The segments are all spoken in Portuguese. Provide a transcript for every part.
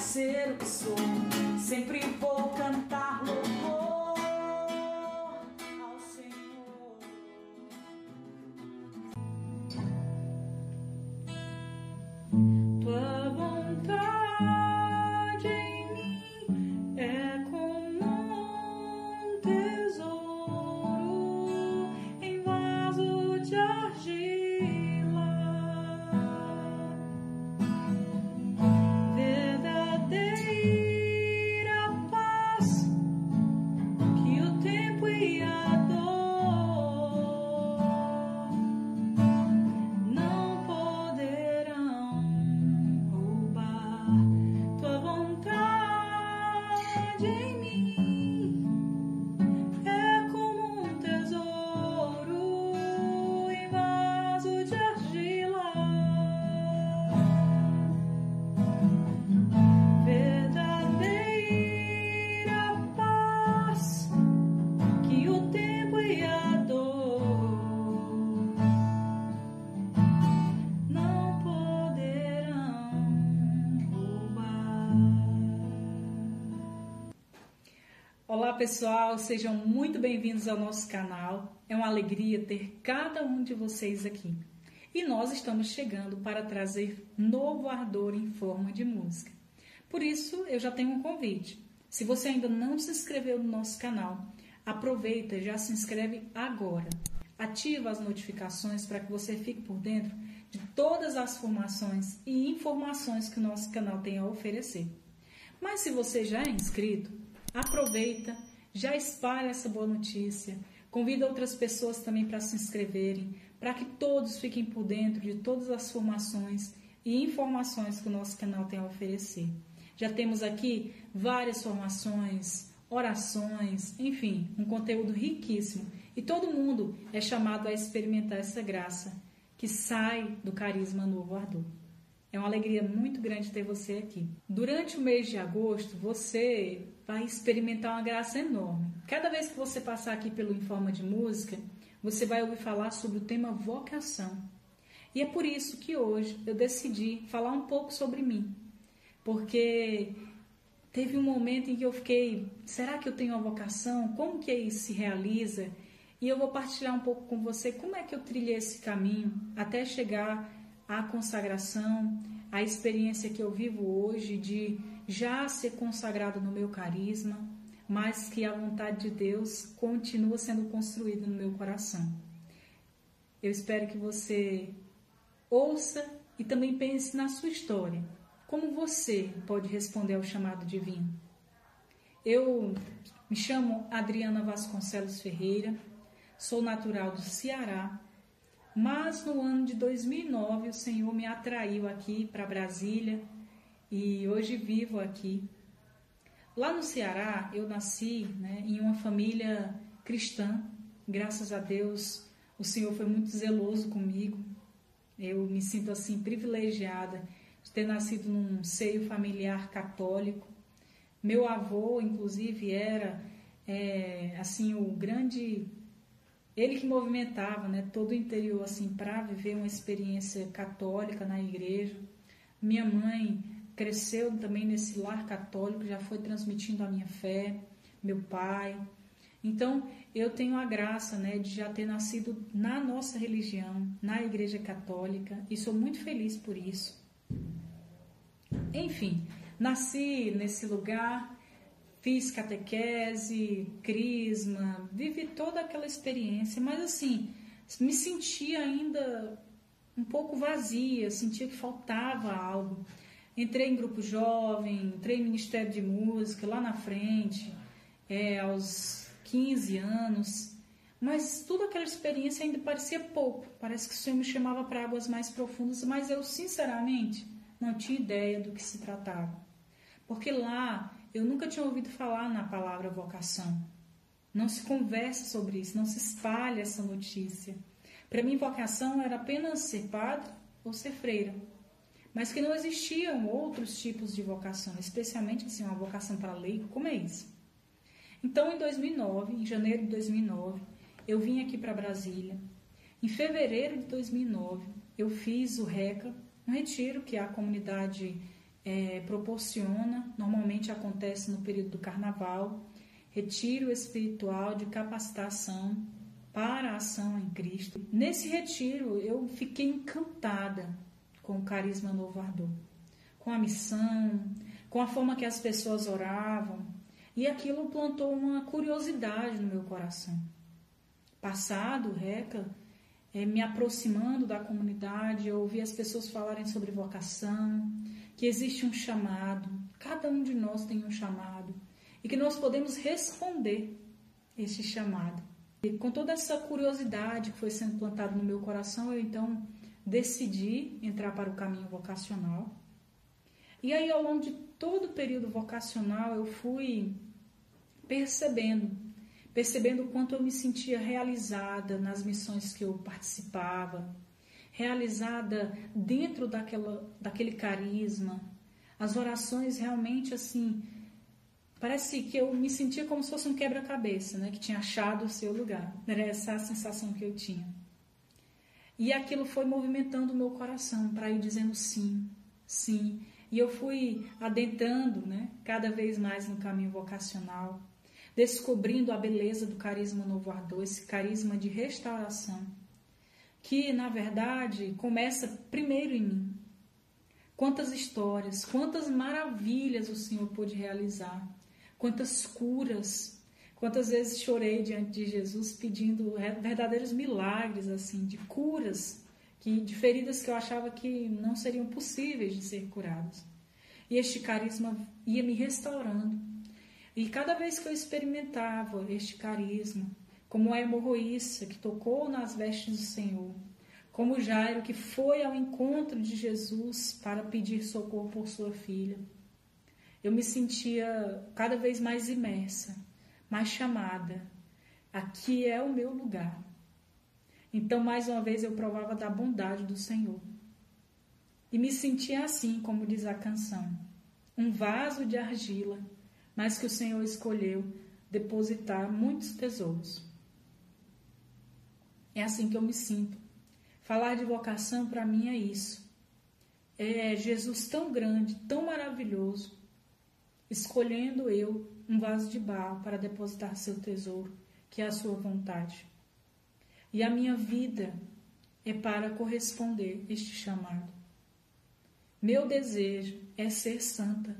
ser o que sou. Sempre vou cantar louvor ao Senhor. Olá pessoal, sejam muito bem-vindos ao nosso canal. É uma alegria ter cada um de vocês aqui. E nós estamos chegando para trazer novo ardor em forma de música. Por isso, eu já tenho um convite. Se você ainda não se inscreveu no nosso canal, aproveita e já se inscreve agora. Ativa as notificações para que você fique por dentro de todas as formações e informações que o nosso canal tem a oferecer. Mas se você já é inscrito, aproveita, já espalha essa boa notícia, convida outras pessoas também para se inscreverem, para que todos fiquem por dentro de todas as formações e informações que o nosso canal tem a oferecer. Já temos aqui várias formações, orações, enfim, um conteúdo riquíssimo e todo mundo é chamado a experimentar essa graça que sai do carisma novo ardor. É uma alegria muito grande ter você aqui. Durante o mês de agosto, você vai experimentar uma graça enorme. Cada vez que você passar aqui pelo Informa de Música, você vai ouvir falar sobre o tema vocação. E é por isso que hoje eu decidi falar um pouco sobre mim. Porque teve um momento em que eu fiquei, será que eu tenho uma vocação? Como que isso se realiza? E eu vou partilhar um pouco com você como é que eu trilhei esse caminho até chegar à consagração, à experiência que eu vivo hoje de já ser consagrado no meu carisma, mas que a vontade de Deus continua sendo construída no meu coração. Eu espero que você ouça e também pense na sua história. Como você pode responder ao chamado divino? Eu me chamo Adriana Vasconcelos Ferreira, sou natural do Ceará, mas no ano de 2009 o Senhor me atraiu aqui para Brasília e hoje vivo aqui. Lá no Ceará eu nasci né, em uma família cristã, graças a Deus o Senhor foi muito zeloso comigo. Eu me sinto assim privilegiada de ter nascido num seio familiar católico. Meu avô, inclusive, era é, assim o grande ele que movimentava né, todo o interior assim para viver uma experiência católica na igreja. Minha mãe cresceu também nesse lar católico, já foi transmitindo a minha fé, meu pai. Então, eu tenho a graça né, de já ter nascido na nossa religião, na Igreja Católica, e sou muito feliz por isso. Enfim, nasci nesse lugar, fiz catequese, crisma, vivi toda aquela experiência, mas assim, me sentia ainda um pouco vazia, sentia que faltava algo. Entrei em grupo jovem, entrei em Ministério de Música lá na frente, é, aos 15 anos, mas toda aquela experiência ainda parecia pouco. Parece que o Senhor me chamava para águas mais profundas, mas eu, sinceramente, não tinha ideia do que se tratava. Porque lá eu nunca tinha ouvido falar na palavra vocação. Não se conversa sobre isso, não se espalha essa notícia. Para mim, vocação era apenas ser padre ou ser freira. Mas que não existiam outros tipos de vocação, especialmente assim, uma vocação para leigo, como é isso? Então, em 2009, em janeiro de 2009, eu vim aqui para Brasília. Em fevereiro de 2009, eu fiz o RECA, um retiro que a comunidade é, proporciona, normalmente acontece no período do carnaval, retiro espiritual de capacitação para a ação em Cristo. Nesse retiro eu fiquei encantada com o carisma Novo Ardor, com a missão, com a forma que as pessoas oravam, e aquilo plantou uma curiosidade no meu coração. Passado, Reca, é, me aproximando da comunidade, eu ouvi as pessoas falarem sobre vocação, que existe um chamado, cada um de nós tem um chamado, e que nós podemos responder esse chamado. E com toda essa curiosidade que foi sendo plantada no meu coração, eu então decidi entrar para o caminho vocacional. E aí, ao longo de todo o período vocacional, eu fui percebendo, percebendo o quanto eu me sentia realizada nas missões que eu participava, realizada dentro daquela, daquele carisma, as orações realmente assim Parece que eu me sentia como se fosse um quebra-cabeça, né? Que tinha achado o seu lugar. Era essa a sensação que eu tinha. E aquilo foi movimentando o meu coração para ir dizendo sim, sim. E eu fui adentrando, né? Cada vez mais no caminho vocacional, descobrindo a beleza do carisma novo ardor, esse carisma de restauração, que na verdade começa primeiro em mim. Quantas histórias, quantas maravilhas o Senhor pôde realizar quantas curas, quantas vezes chorei diante de Jesus pedindo verdadeiros milagres assim, de curas, que de feridas que eu achava que não seriam possíveis de ser curadas. E este carisma ia me restaurando. E cada vez que eu experimentava este carisma, como a hemorroíça que tocou nas vestes do Senhor, como Jairo que foi ao encontro de Jesus para pedir socorro por sua filha, eu me sentia cada vez mais imersa, mais chamada. Aqui é o meu lugar. Então, mais uma vez, eu provava da bondade do Senhor. E me sentia assim, como diz a canção, um vaso de argila, mas que o Senhor escolheu depositar muitos tesouros. É assim que eu me sinto. Falar de vocação para mim é isso. É Jesus tão grande, tão maravilhoso, escolhendo eu um vaso de barro para depositar seu tesouro, que é a sua vontade. E a minha vida é para corresponder este chamado. Meu desejo é ser santa.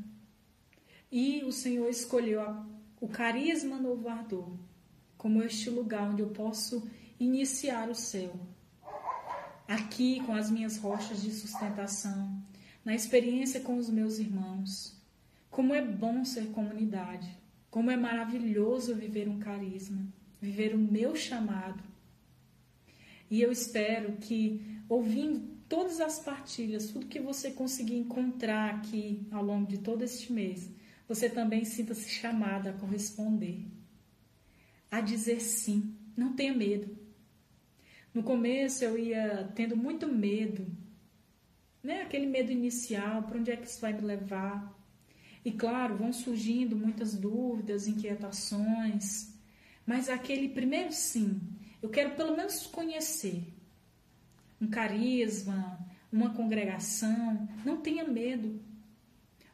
E o Senhor escolheu a, o carisma novo ardor como este lugar onde eu posso iniciar o céu. Aqui, com as minhas rochas de sustentação, na experiência com os meus irmãos, como é bom ser comunidade. Como é maravilhoso viver um carisma, viver o meu chamado. E eu espero que, ouvindo todas as partilhas, tudo que você conseguir encontrar aqui ao longo de todo este mês, você também sinta-se chamada a corresponder, a dizer sim. Não tenha medo. No começo eu ia tendo muito medo, né? Aquele medo inicial, para onde é que isso vai me levar? E claro, vão surgindo muitas dúvidas, inquietações, mas aquele primeiro sim, eu quero pelo menos conhecer um carisma, uma congregação, não tenha medo.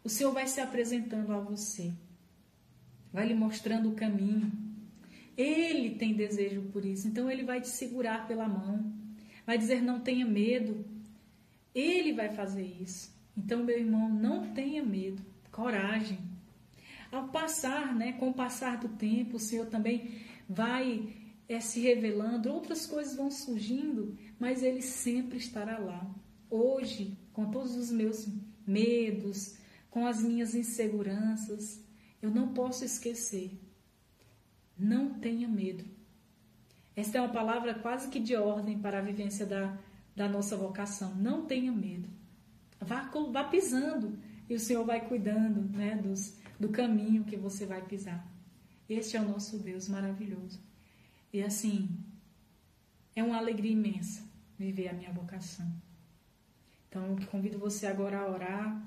O Senhor vai se apresentando a você, vai lhe mostrando o caminho. Ele tem desejo por isso, então ele vai te segurar pela mão, vai dizer não tenha medo. Ele vai fazer isso. Então, meu irmão, não tenha medo coragem. Ao passar, né, com o passar do tempo, o Senhor também vai é, se revelando, outras coisas vão surgindo, mas Ele sempre estará lá. Hoje, com todos os meus medos, com as minhas inseguranças, eu não posso esquecer. Não tenha medo. Esta é uma palavra quase que de ordem para a vivência da, da nossa vocação. Não tenha medo. Vá, vá pisando, e o Senhor vai cuidando né, dos, do caminho que você vai pisar. Este é o nosso Deus maravilhoso. E assim, é uma alegria imensa viver a minha vocação. Então, eu convido você agora a orar,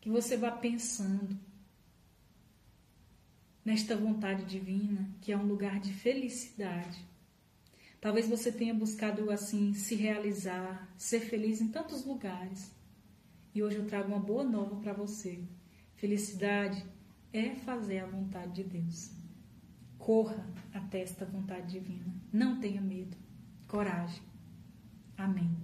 que você vá pensando nesta vontade divina, que é um lugar de felicidade. Talvez você tenha buscado assim se realizar, ser feliz em tantos lugares E hoje eu trago uma boa nova para você. Felicidade é fazer a vontade de Deus. Corra até esta vontade divina. Não tenha medo. Coragem. Amém.